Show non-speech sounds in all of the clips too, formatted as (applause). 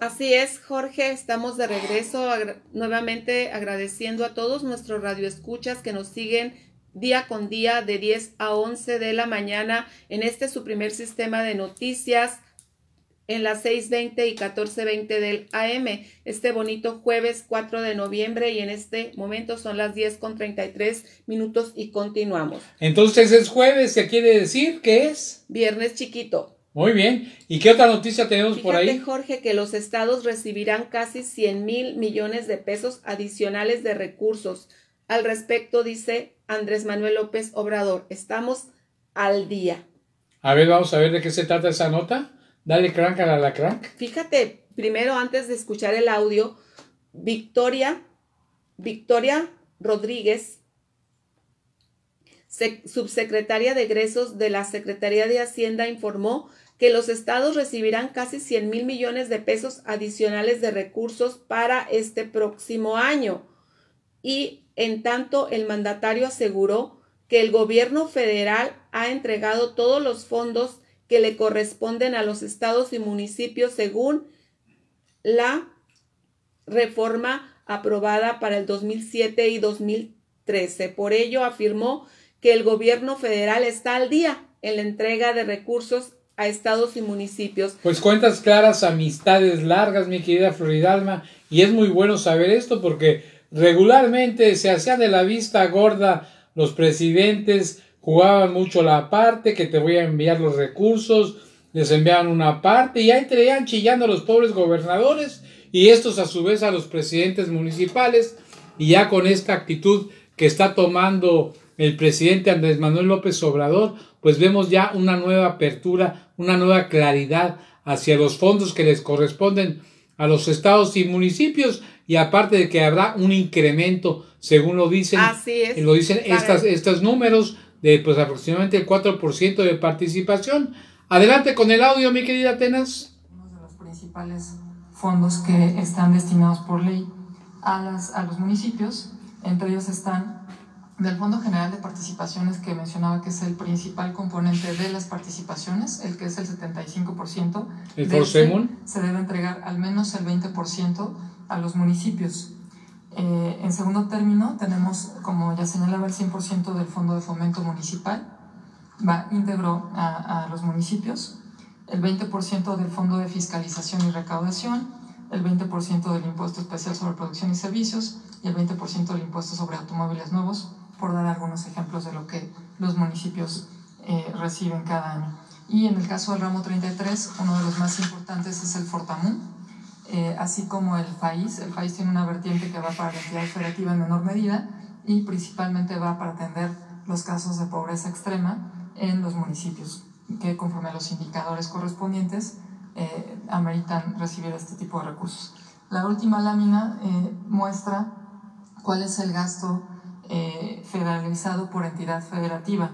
Así es, Jorge, estamos de regreso nuevamente agradeciendo a todos nuestros radioescuchas que nos siguen día con día de 10 a 11 de la mañana en este su primer sistema de noticias en las 6.20 y 14.20 del AM, este bonito jueves 4 de noviembre y en este momento son las 10 con 33 minutos y continuamos. Entonces es jueves, ¿qué quiere decir que es? Viernes chiquito. Muy bien. ¿Y qué otra noticia tenemos por ahí? Jorge, que los estados recibirán casi 100 mil millones de pesos adicionales de recursos. Al respecto dice Andrés Manuel López Obrador, estamos al día. A ver, vamos a ver de qué se trata esa nota. Dale crank a la crank. Fíjate, primero antes de escuchar el audio, Victoria, Victoria Rodríguez, subsecretaria de egresos de la Secretaría de Hacienda, informó que los estados recibirán casi 100 mil millones de pesos adicionales de recursos para este próximo año. Y en tanto, el mandatario aseguró que el gobierno federal ha entregado todos los fondos que le corresponden a los estados y municipios según la reforma aprobada para el 2007 y 2013. Por ello, afirmó que el gobierno federal está al día en la entrega de recursos a estados y municipios. Pues cuentas claras, amistades largas, mi querida Floridalma, y es muy bueno saber esto porque regularmente se hacía de la vista gorda los presidentes jugaban mucho la parte, que te voy a enviar los recursos, les enviaban una parte y ahí traían chillando a los pobres gobernadores y estos a su vez a los presidentes municipales y ya con esta actitud que está tomando el presidente Andrés Manuel López Obrador, pues vemos ya una nueva apertura, una nueva claridad hacia los fondos que les corresponden a los estados y municipios y aparte de que habrá un incremento según lo dicen lo dicen estas, estos números de pues aproximadamente el 4% de participación. Adelante con el audio, mi querida Atenas. Uno de los principales fondos que están destinados por ley a, las, a los municipios, entre ellos están del Fondo General de Participaciones que mencionaba que es el principal componente de las participaciones, el que es el 75%. ¿El Forsemun? Se debe entregar al menos el 20% a los municipios. Eh, en segundo término, tenemos, como ya señalaba, el 100% del Fondo de Fomento Municipal, va íntegro a, los municipios, el 20% del Fondo de Fiscalización y Recaudación, el 20% del Impuesto Especial sobre Producción y Servicios y el 20% del Impuesto sobre Automóviles Nuevos, por dar algunos ejemplos de lo que los municipios eh, reciben cada año. Y en el caso del ramo 33, uno de los más importantes es el Fortamun, eh, así como el país. El país tiene una vertiente que va para la entidad federativa en menor medida y principalmente va para atender los casos de pobreza extrema en los municipios, que conforme a los indicadores correspondientes eh, ameritan recibir este tipo de recursos. La última lámina eh, muestra cuál es el gasto federalizado por entidad federativa.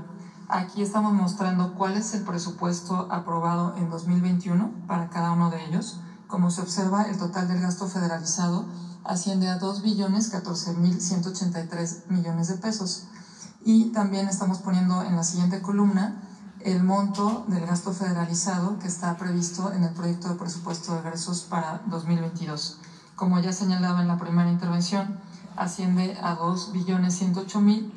Aquí estamos mostrando cuál es el presupuesto aprobado en 2021 para cada uno de ellos como se observa, el total del gasto federalizado asciende a 2.014.183 millones de pesos. Y también estamos poniendo en la siguiente columna el monto del gasto federalizado que está previsto en el proyecto de presupuesto de egresos para 2022. Como ya señalaba en la primera intervención, asciende a 2.108.000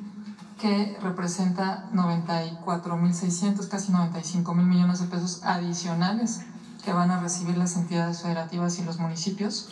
que representa 94.600, casi 95.000 millones de pesos adicionales que van a recibir las entidades federativas y los municipios,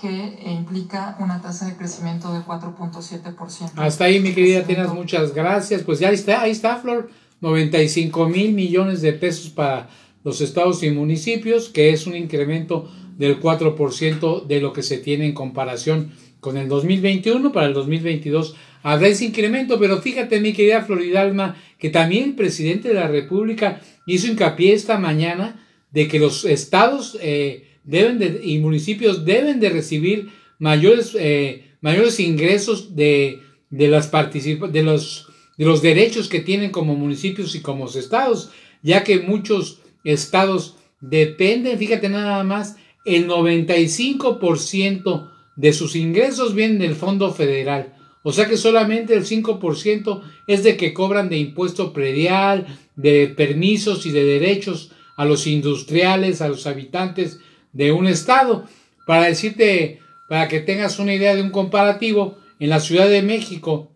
que implica una tasa de crecimiento de 4.7%. Hasta ahí, mi querida Tienes muchas gracias. Pues ya está, ahí está, Flor, 95 mil millones de pesos para los estados y municipios, que es un incremento del 4% de lo que se tiene en comparación con el 2021. Para el 2022 habrá ese incremento, pero fíjate, mi querida Floridalma, que también el presidente de la República hizo hincapié esta mañana de que los estados eh, deben de, y municipios deben de recibir mayores, eh, mayores ingresos de, de, las de, los, de los derechos que tienen como municipios y como estados, ya que muchos estados dependen, fíjate nada más, el 95% de sus ingresos vienen del fondo federal. O sea que solamente el 5% es de que cobran de impuesto predial, de permisos y de derechos a los industriales, a los habitantes de un estado. Para decirte, para que tengas una idea de un comparativo, en la Ciudad de México,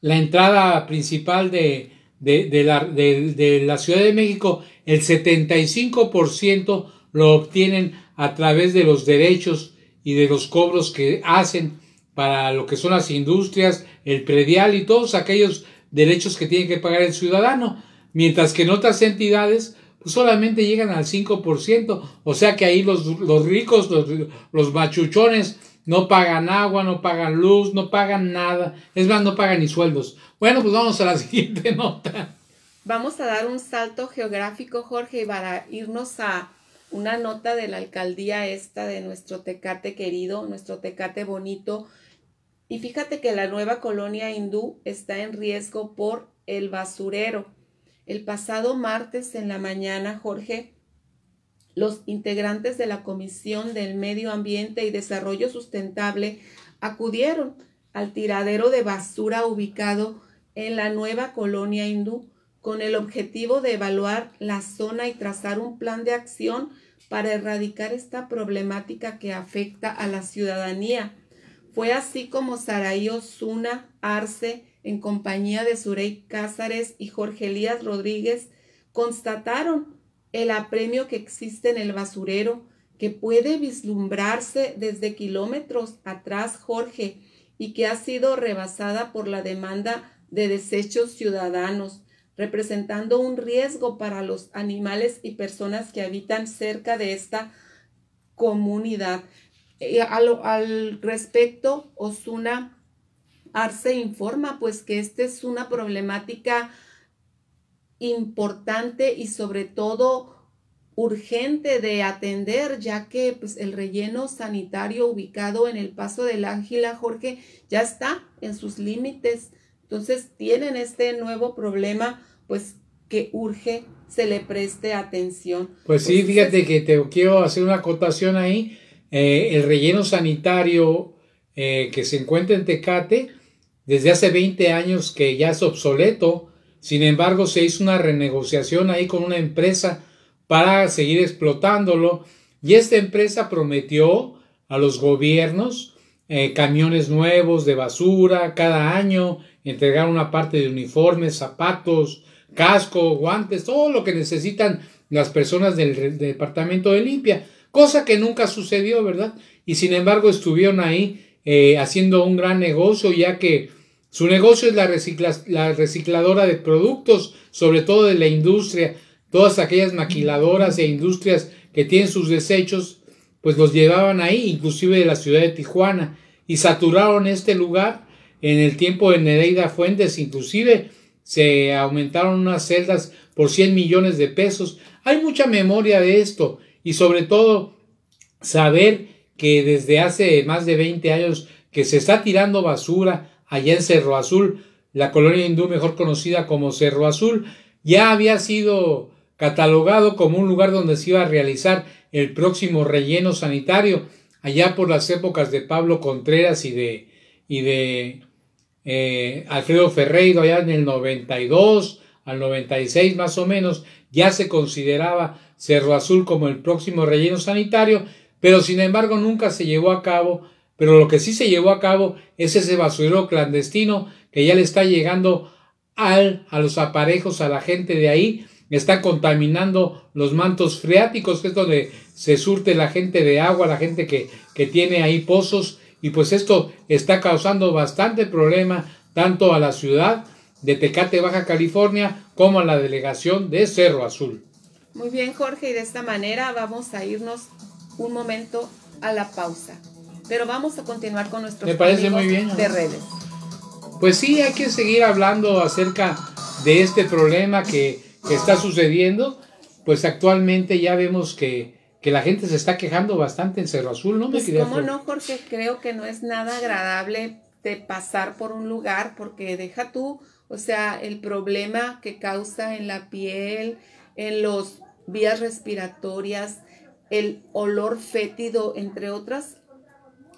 la entrada principal de, de, la, de, la, Ciudad de México, el 75% lo obtienen a través de los derechos y de los cobros que hacen para lo que son las industrias, el predial y todos aquellos derechos que tiene que pagar el ciudadano, mientras que en otras entidades pues solamente llegan al 5%, o sea que ahí los, los ricos, los, los machuchones, no pagan agua, no pagan luz, no pagan nada, es más, no pagan ni sueldos. Bueno, pues vamos a la (laughs) siguiente nota. Vamos a dar un salto geográfico, Jorge, para irnos a una nota de la alcaldía esta de nuestro Tecate querido, nuestro Tecate bonito, y fíjate que la nueva colonia hindú está en riesgo por el basurero. El pasado martes en la mañana, Jorge, los integrantes de la Comisión del Medio Ambiente y Desarrollo Sustentable acudieron al tiradero de basura ubicado en la nueva colonia hindú con el objetivo de evaluar la zona y trazar un plan de acción para erradicar esta problemática que afecta a la ciudadanía. Fue así como Saraí Osuna Arce, en compañía de Surey Cázares y Jorge Elías Rodríguez, constataron el apremio que existe en el basurero, que puede vislumbrarse desde kilómetros atrás, Jorge, y que ha sido rebasada por la demanda de desechos ciudadanos, representando un riesgo para los animales y personas que habitan cerca de esta comunidad. Al, al respecto, Osuna Arce informa pues que esta es una problemática importante y sobre todo urgente de atender, ya que pues, el relleno sanitario ubicado en el Paso del Ángela, Jorge, ya está en sus límites. Entonces tienen este nuevo problema, pues que urge se le preste atención. Pues sí, fíjate que te quiero hacer una acotación ahí. Eh, el relleno sanitario eh, que se encuentra en Tecate, desde hace 20 años que ya es obsoleto, sin embargo se hizo una renegociación ahí con una empresa para seguir explotándolo y esta empresa prometió a los gobiernos eh, camiones nuevos de basura cada año, entregar una parte de uniformes, zapatos, casco, guantes, todo lo que necesitan las personas del, departamento de limpia, cosa que nunca sucedió, ¿verdad? Y sin embargo estuvieron ahí eh, haciendo un gran negocio, ya que su negocio es la, la recicladora de productos, sobre todo de la industria, todas aquellas maquiladoras e industrias que tienen sus desechos, pues los llevaban ahí, inclusive de la ciudad de Tijuana, y saturaron este lugar en el tiempo de Nereida Fuentes, inclusive se aumentaron unas celdas por 100 millones de pesos. Hay mucha memoria de esto y sobre todo saber que desde hace más de 20 años que se está tirando basura allá en Cerro Azul, la colonia hindú mejor conocida como Cerro Azul, ya había sido catalogado como un lugar donde se iba a realizar el próximo relleno sanitario, allá por las épocas de Pablo Contreras y de, y de eh, Alfredo Ferreiro, allá en el 92 al 96 más o menos, ya se consideraba Cerro Azul como el próximo relleno sanitario, pero sin embargo nunca se llevó a cabo, pero lo que sí se llevó a cabo es ese basurero clandestino que ya le está llegando al, a los aparejos a la gente de ahí, está contaminando los mantos freáticos, que es donde se surte la gente de agua, la gente que, que tiene ahí pozos, y pues esto está causando bastante problema tanto a la ciudad de Tecate, Baja California, como a la delegación de Cerro Azul. Muy bien, Jorge, y de esta manera vamos a irnos un momento a la pausa. Pero vamos a continuar con nuestros Me parece muy bien, de redes. Pues sí, hay que seguir hablando acerca de este problema que que está sucediendo, pues actualmente ya vemos que, que la gente se está quejando bastante en Cerro Azul, ¿no? Pues cómo no, Jorge, creo que no es nada agradable de pasar por un lugar porque deja tú, o sea, el problema que causa en la piel, en los vías respiratorias, el olor fétido, entre otras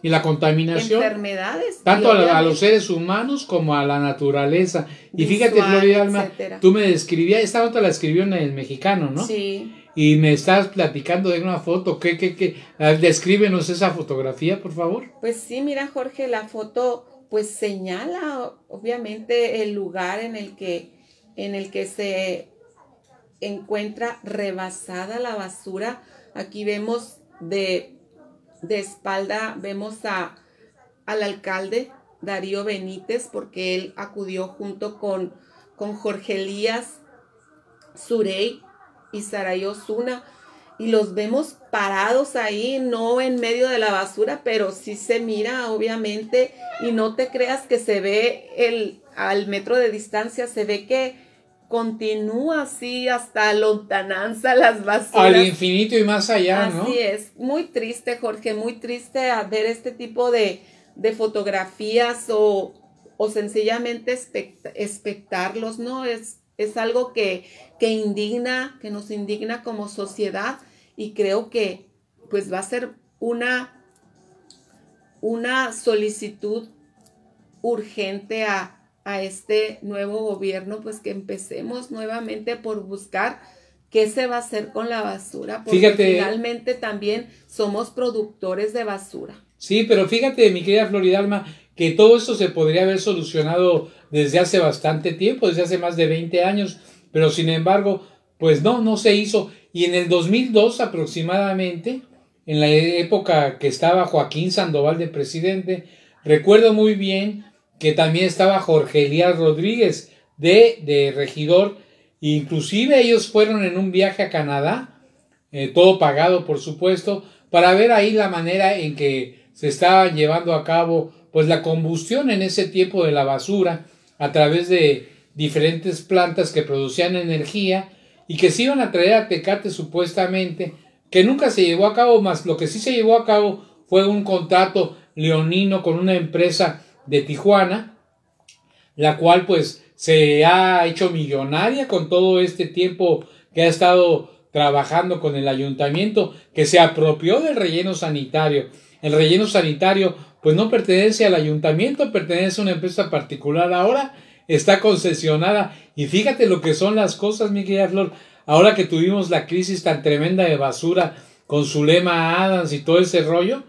y la contaminación. Enfermedades. Tanto a, los seres humanos como a la naturaleza. Y fíjate, Gloria Alma, tú me describías, esta nota la escribió en el mexicano, ¿no? Sí. Y me estás platicando de una foto. ¿Qué, qué, qué? Descríbenos esa fotografía, por favor. Pues sí, mira, Jorge, la foto pues señala obviamente el lugar en el que, en el que se encuentra rebasada la basura. Aquí vemos de, de espalda, vemos a, al alcalde Darío Benítez, porque él acudió junto con, con Jorge Elías Surey y Saray Osuna y los vemos parados ahí, no en medio de la basura, pero sí se mira, obviamente, y no te creas que se ve el, al metro de distancia, se ve que continúa así hasta lontananza las basuras. Al infinito y más allá, ¿no? Así es, muy triste, Jorge, muy triste ver este tipo de, de fotografías o, o sencillamente espectarlos, ¿no? Es, es algo que, que indigna, que nos indigna como sociedad y creo que pues va a ser una, una solicitud urgente a, este nuevo gobierno, pues que empecemos nuevamente por buscar qué se va a hacer con la basura, porque finalmente también somos productores de basura. Sí, pero fíjate, mi querida Floridalma, que todo esto se podría haber solucionado desde hace bastante tiempo, desde hace más de 20 años, pero sin embargo, pues no, no se hizo. Y en el 2002 aproximadamente, en la época que estaba Joaquín Sandoval de presidente, recuerdo muy bien que también estaba Jorge Elías Rodríguez de, de regidor, inclusive ellos fueron en un viaje a Canadá, eh, todo pagado por supuesto, para ver ahí la manera en que se estaba llevando a cabo pues la combustión en ese tiempo de la basura a través de diferentes plantas que producían energía y que se iban a traer a Tecate supuestamente, que nunca se llevó a cabo, más lo que sí se llevó a cabo fue un contrato leonino con una empresa de Tijuana, la cual pues se ha hecho millonaria con todo este tiempo que ha estado trabajando con el ayuntamiento, que se apropió del relleno sanitario. El relleno sanitario pues no pertenece al ayuntamiento, pertenece a una empresa particular ahora está concesionada. Y fíjate lo que son las cosas, mi querida Flor. Ahora que tuvimos la crisis tan tremenda de basura con su lema Adams y todo ese rollo,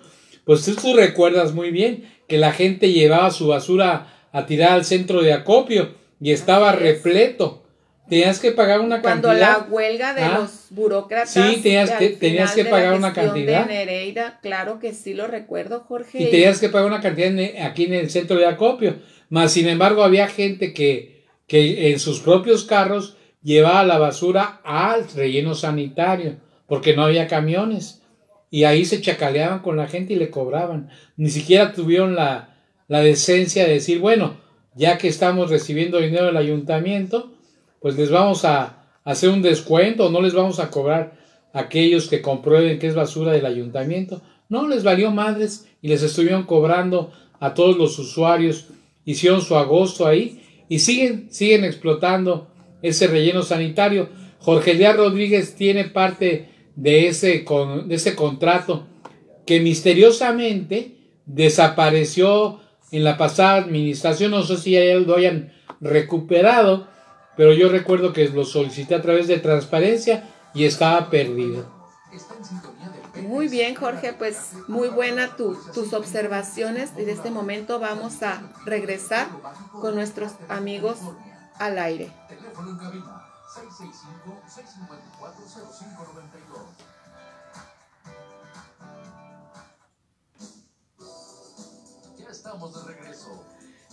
pues tú, recuerdas muy bien que la gente llevaba su basura a tirar al centro de acopio y estaba repleto. Tenías que pagar una cantidad. Cuando la huelga de ¿Ah? los burócratas. Sí, tenías que, tenías que pagar una cantidad. De Nereida, claro que sí lo recuerdo, Jorge. Y tenías que pagar una cantidad aquí en el centro de acopio. Mas, sin embargo, había gente que, que en sus propios carros llevaba la basura al relleno sanitario, porque no había camiones. Y ahí se chacaleaban con la gente y le cobraban. Ni siquiera tuvieron la, la decencia de decir, bueno, ya que estamos recibiendo dinero del ayuntamiento, pues les vamos a hacer un descuento no les vamos a cobrar a aquellos que comprueben que es basura del ayuntamiento. No, les valió madres y les estuvieron cobrando a todos los usuarios hicieron su agosto ahí y siguen, siguen explotando ese relleno sanitario. Jorge Díaz Rodríguez tiene parte de ese, de ese contrato que misteriosamente desapareció en la pasada administración. No sé si ya lo hayan recuperado, pero yo recuerdo que lo solicité a través de transparencia y estaba perdido. Muy bien, Jorge, pues muy buena tus observaciones y de este momento vamos a regresar con nuestros amigos al aire. Ya estamos de regreso.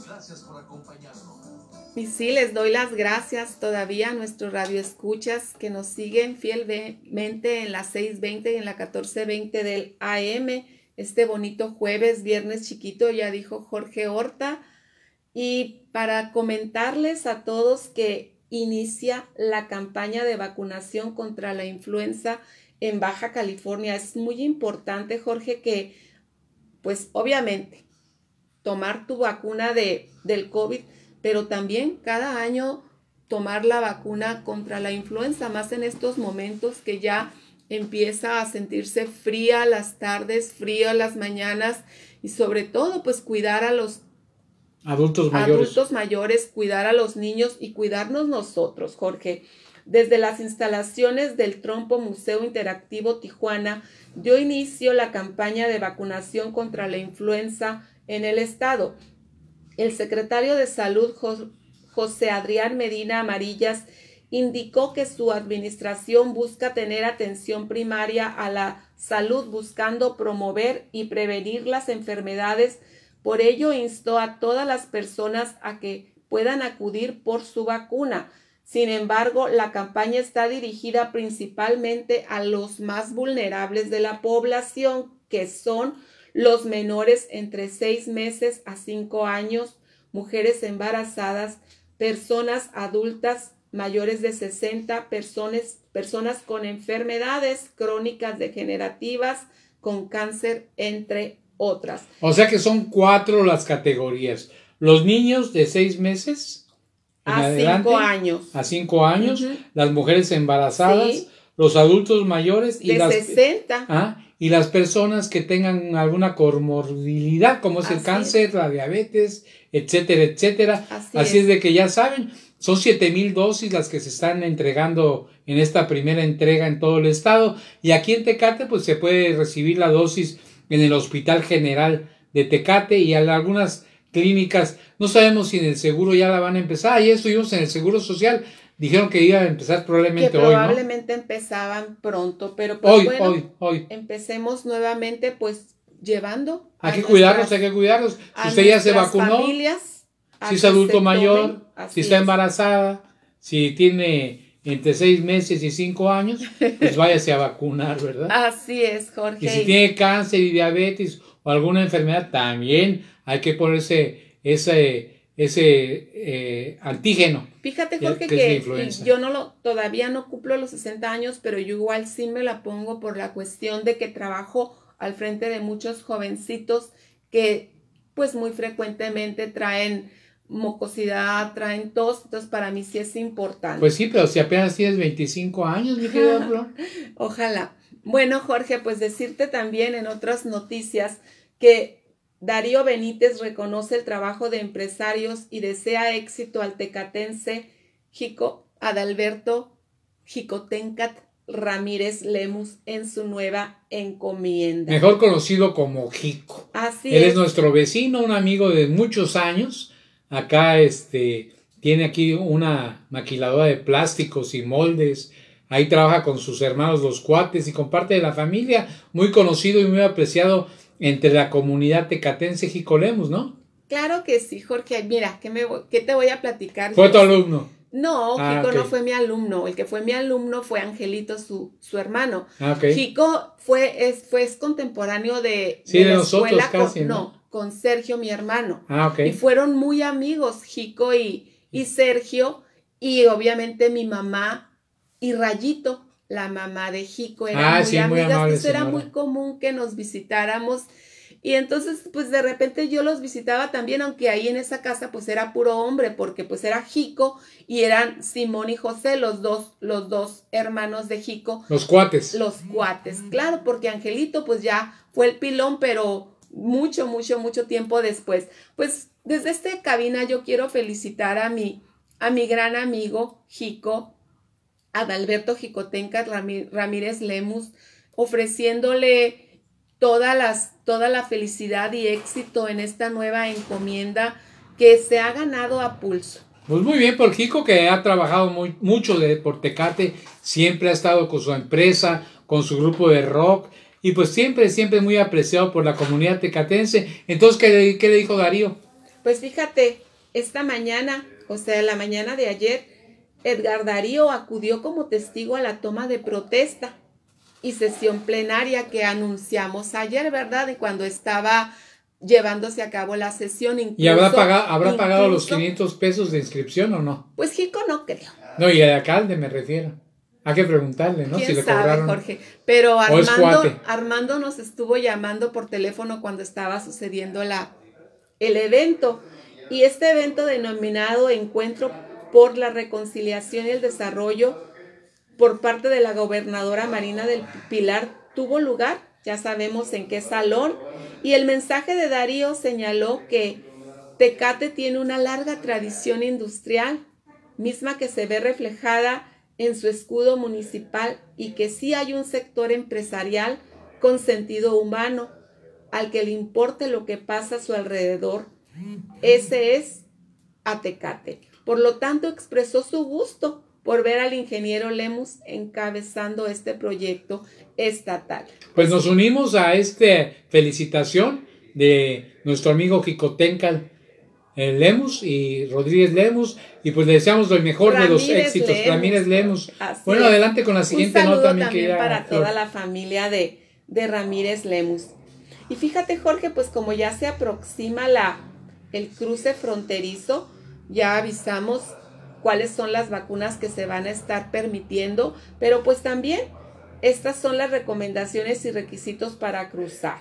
Gracias por acompañarnos. Y sí, les doy las gracias todavía a nuestros radioescuchas que nos siguen fielmente en la 620 y en la 1420 del AM. Este bonito jueves, viernes chiquito, ya dijo Jorge Horta. Y para comentarles a todos que inicia la campaña de vacunación contra la influenza en Baja California. Es muy importante, Jorge, que pues obviamente tomar tu vacuna de, del COVID pero también cada año tomar la vacuna contra la influenza, más en estos momentos que ya empieza a sentirse fría las tardes, frío las mañanas y sobre todo pues cuidar a los adultos mayores. adultos mayores, cuidar a los niños y cuidarnos nosotros, Jorge. desde las instalaciones del Trompo Museo Interactivo Tijuana, dio inicio la campaña de vacunación contra la influenza en el estado. El secretario de Salud, José Adrián Medina Amarillas, indicó que su administración busca tener atención primaria a la salud buscando promover y prevenir las enfermedades. Por ello instó a todas las personas a que puedan acudir por su vacuna. Sin embargo, la campaña está dirigida principalmente a los más vulnerables de la población, que son los menores entre seis meses a cinco años, mujeres embarazadas, personas adultas mayores de 60, personas, personas con enfermedades crónicas degenerativas, con cáncer, entre otras. O sea que son cuatro las categorías. Los niños de seis meses a cinco años. A cinco años, las mujeres embarazadas, los adultos mayores y de las 60. ¿ah? Y las personas que tengan alguna comorbilidad, como es el cáncer, la diabetes, etcétera, etcétera. Así, es. de que ya saben, son siete mil dosis las que se están entregando en esta primera entrega en todo el estado. Y aquí en Tecate, pues se puede recibir la dosis en el Hospital General de Tecate y en algunas clínicas. No sabemos si en el seguro ya la van a empezar. Ayer estuvimos en el Seguro Social. Dijeron que iba a empezar probablemente hoy. Probablemente empezaban pronto, pero pues hoy, hoy, hoy. Empecemos nuevamente, pues llevando. Hay que cuidarlos, hay que cuidarlos. Si usted ya se vacunó, familias, si es adulto mayor, si está embarazada, si tiene entre seis meses y cinco años, pues (laughs) váyase a vacunar, ¿verdad? Así es, Jorge. Y si tiene cáncer y diabetes o alguna enfermedad, también hay que ponerse ese, ese eh, antígeno. Fíjate, Jorge, que, yo no lo, todavía no cumplo los 60 años, pero yo igual sí me la pongo por la cuestión de que trabajo al frente de muchos jovencitos que pues muy frecuentemente traen mocosidad, traen tos, entonces para mí sí es importante. Pues sí, pero si apenas tienes 25 años, mi querida Flor. (laughs) Ojalá. Bueno, Jorge, pues decirte también en otras noticias que Darío Benítez reconoce el trabajo de empresarios y desea éxito al tecatense Jico Adalberto Jicotencat Ramírez Lemus en su nueva encomienda. Mejor conocido como Jico. Así Él es nuestro vecino, un amigo de muchos años Acá este, tiene aquí una maquiladora de plásticos y moldes. Ahí trabaja con sus hermanos los cuates y con parte de la familia, muy conocido y muy apreciado entre la comunidad tecatense Jicolemos, ¿no? Claro que sí, Jorge. Mira, ¿qué, me, qué te voy a platicar? ¿Fue tu alumno? No, ah, Jico no fue mi alumno. El que fue mi alumno fue Angelito, su, su hermano. Ah, Jico fue, es, fue contemporáneo de, sí, de, nosotros casi, ¿no? con Sergio, mi hermano. Ah, Y fueron muy amigos, Jico y, y Sergio, y obviamente mi mamá y Rayito, la mamá de Jico, eran ah, muy sí, amigas. era muy común que nos visitáramos. Y entonces, pues de repente yo los visitaba también, aunque ahí en esa casa pues era puro hombre, porque pues era Jico y eran Simón y José, los dos, los dos hermanos de Jico. Los cuates. Los cuates, claro, porque Angelito pues ya fue el pilón, pero mucho, mucho, mucho tiempo después. Pues desde esta cabina yo quiero felicitar a mi, a mi gran amigo Jico, Adalberto Jicotenca Ramírez Lemus, ofreciéndole todas las, toda la felicidad y éxito en esta nueva encomienda que se ha ganado a pulso. Pues muy bien por Jico que ha trabajado muy, mucho de Portecate, siempre ha estado con su empresa, con su grupo de rock y pues siempre, siempre muy apreciado por la comunidad tecatense. Entonces, ¿qué, qué le dijo Darío? Pues fíjate, esta mañana, o sea, la mañana de ayer, Edgar Darío acudió como testigo a la toma de protesta y sesión plenaria que anunciamos ayer, ¿verdad? Y cuando estaba llevándose a cabo la sesión. ¿Y habrá pagado, habrá pagado los 500 pesos de inscripción o no? Pues Jico no creo. No, y el alcalde me refiero. Hay que preguntarle, ¿no? si le sabe, Jorge? Pero Armando, Armando nos estuvo llamando por teléfono cuando estaba sucediendo la, el evento. Y este evento denominado Encuentro por la Reconciliación y el Desarrollo por parte de la gobernadora Marina del Pilar tuvo lugar, ya sabemos en qué salón, y el mensaje de Darío señaló que Tecate tiene una larga tradición industrial, misma que se ve reflejada en su escudo municipal y que sí hay un sector empresarial con sentido humano al que le importe lo que pasa a su alrededor. Ese es Atecate. Por lo tanto, expresó su gusto por ver al ingeniero Lemus encabezando este proyecto estatal. Pues nos unimos a esta felicitación de nuestro amigo Jicotencal eh, Lemus y Rodríguez Lemus y pues le deseamos lo mejor de los éxitos. Ramírez Lemus. bueno, adelante con la siguiente Un nota, también para toda la familia de, de Ramírez Lemus. Y fíjate, Jorge, pues como ya se aproxima la, el cruce fronterizo, ya avisamos cuáles son las vacunas que se van a estar permitiendo, pero pues también estas son las recomendaciones y requisitos para cruzar.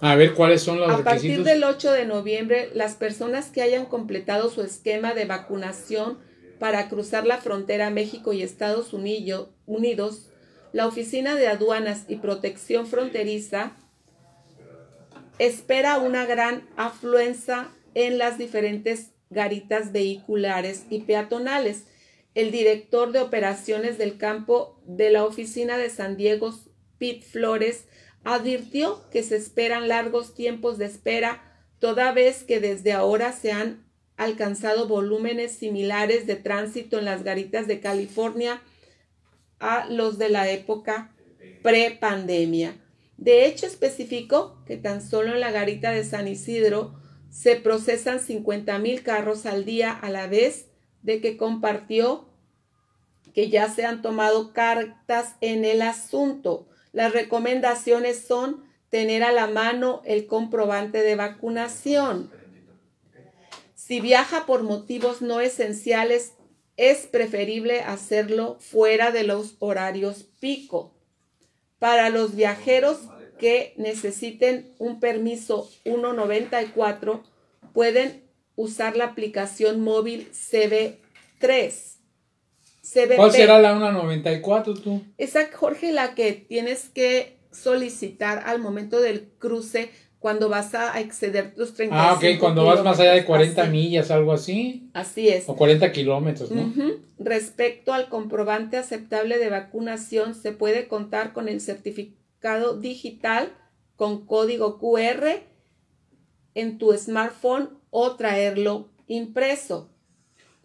A ver, ¿cuáles son los requisitos? A partir del 8 de noviembre, las personas que hayan completado su esquema de vacunación para cruzar la frontera México y Estados Unidos, la Oficina de Aduanas y Protección Fronteriza espera una gran afluencia en las diferentes garitas vehiculares y peatonales. El director de operaciones del campo de la oficina de San Diego, Pete Flores, advirtió que se esperan largos tiempos de espera, toda vez que desde ahora se han alcanzado volúmenes similares de tránsito en las garitas de California a los de la época pre-pandemia. De hecho, especificó que tan solo en la garita de San Isidro se procesan 50 mil carros al día a la vez de que compartió que ya se han tomado cartas en el asunto. Las recomendaciones son tener a la mano el comprobante de vacunación. Si viaja por motivos no esenciales, es preferible hacerlo fuera de los horarios pico. Para los viajeros que necesiten un permiso 194 pueden usar la aplicación móvil CB3. ¿Cuál será la 194 tú? Esa, Jorge, la que tienes que solicitar al momento del cruce cuando vas a exceder tus 35 Ah, ok, cuando vas más allá de 40 millas, algo así. Así es. O 40 kilómetros, ¿no? Respecto al comprobante aceptable de vacunación, se puede contar con el certificado digital con código QR en tu smartphone o traerlo impreso.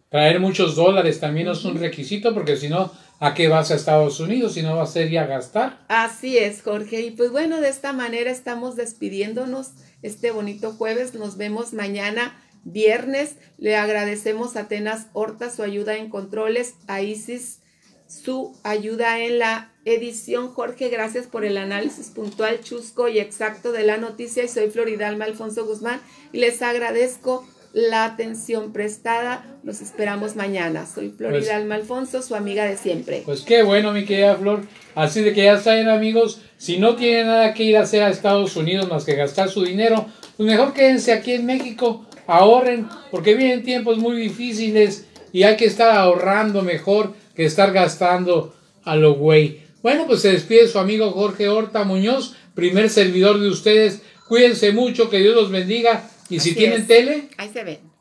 Traer muchos dólares también es un requisito porque si no, ¿a qué vas a Estados Unidos si no vas a ir a gastar? Así es, Jorge. Y pues bueno, de esta manera estamos despidiéndonos este bonito jueves. Nos vemos mañana viernes. Le agradecemos a Atenas Horta su ayuda en controles, a Isis su ayuda en la edición. Jorge, gracias por el análisis puntual, chusco y exacto de la noticia. Y soy Floridalma Alfonso Guzmán y les agradezco la atención prestada. Los esperamos mañana. Soy Floridalma pues, Alfonso, su amiga de siempre. Pues qué bueno, mi querida Flor. Así de que ya saben, amigos, si no tienen nada que ir a hacer a Estados Unidos más que gastar su dinero, pues mejor quédense aquí en México, ahorren, porque vienen tiempos muy difíciles y hay que estar ahorrando mejor que estar gastando a lo güey. Bueno, pues se despide su amigo Jorge Horta Muñoz, primer servidor de ustedes. Cuídense mucho, que Dios los bendiga. Y si tienen tele, ahí se ven.